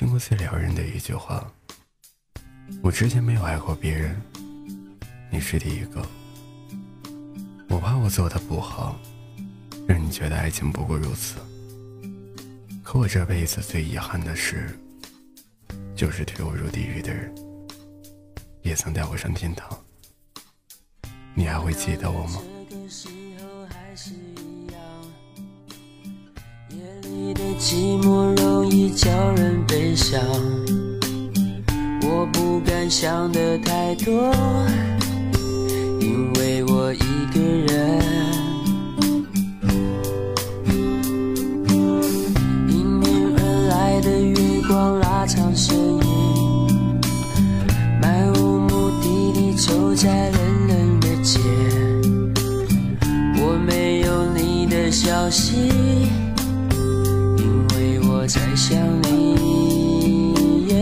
听过最撩人的一句话：“我之前没有爱过别人，你是第一个。我怕我做的不好，让你觉得爱情不过如此。可我这辈子最遗憾的事，就是推我入地狱的人，也曾带我上天堂。你还会记得我吗？”寂寞容易叫人悲伤，我不敢想的太多，因为我一个人。迎面而来的月光拉长身影，漫无目的地走在冷冷的街，我没有你的消息。在想你，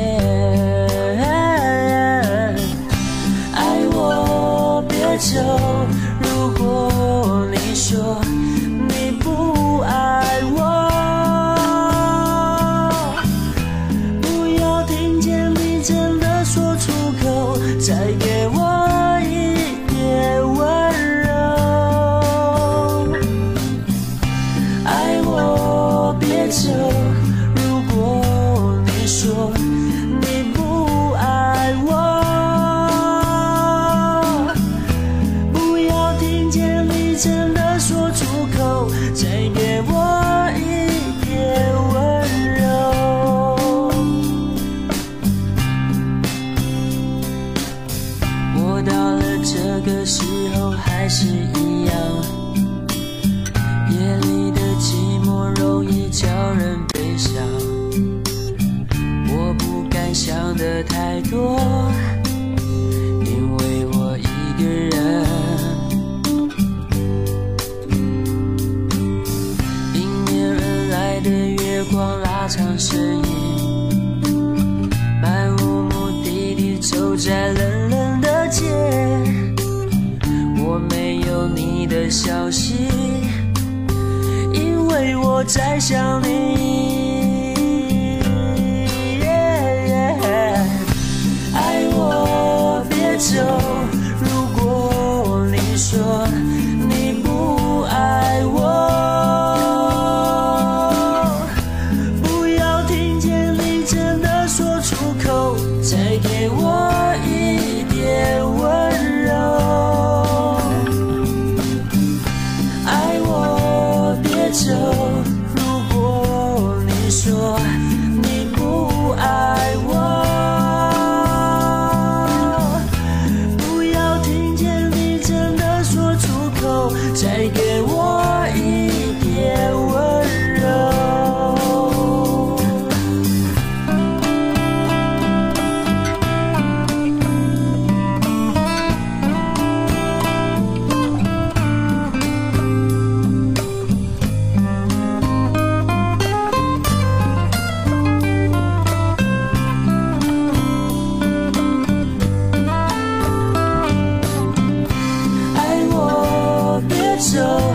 爱我别走。如果你说你不爱我，不要听见你真的说出口，再再给我一点温柔。我到了这个时候还是一样。夜里的寂寞容易叫人悲伤。我不敢想的太多。光拉长身影，漫无目的地走在冷冷的街。我没有你的消息，因为我在想你。爱我别走，如果你说给我一点温柔。爱我别走如果你说就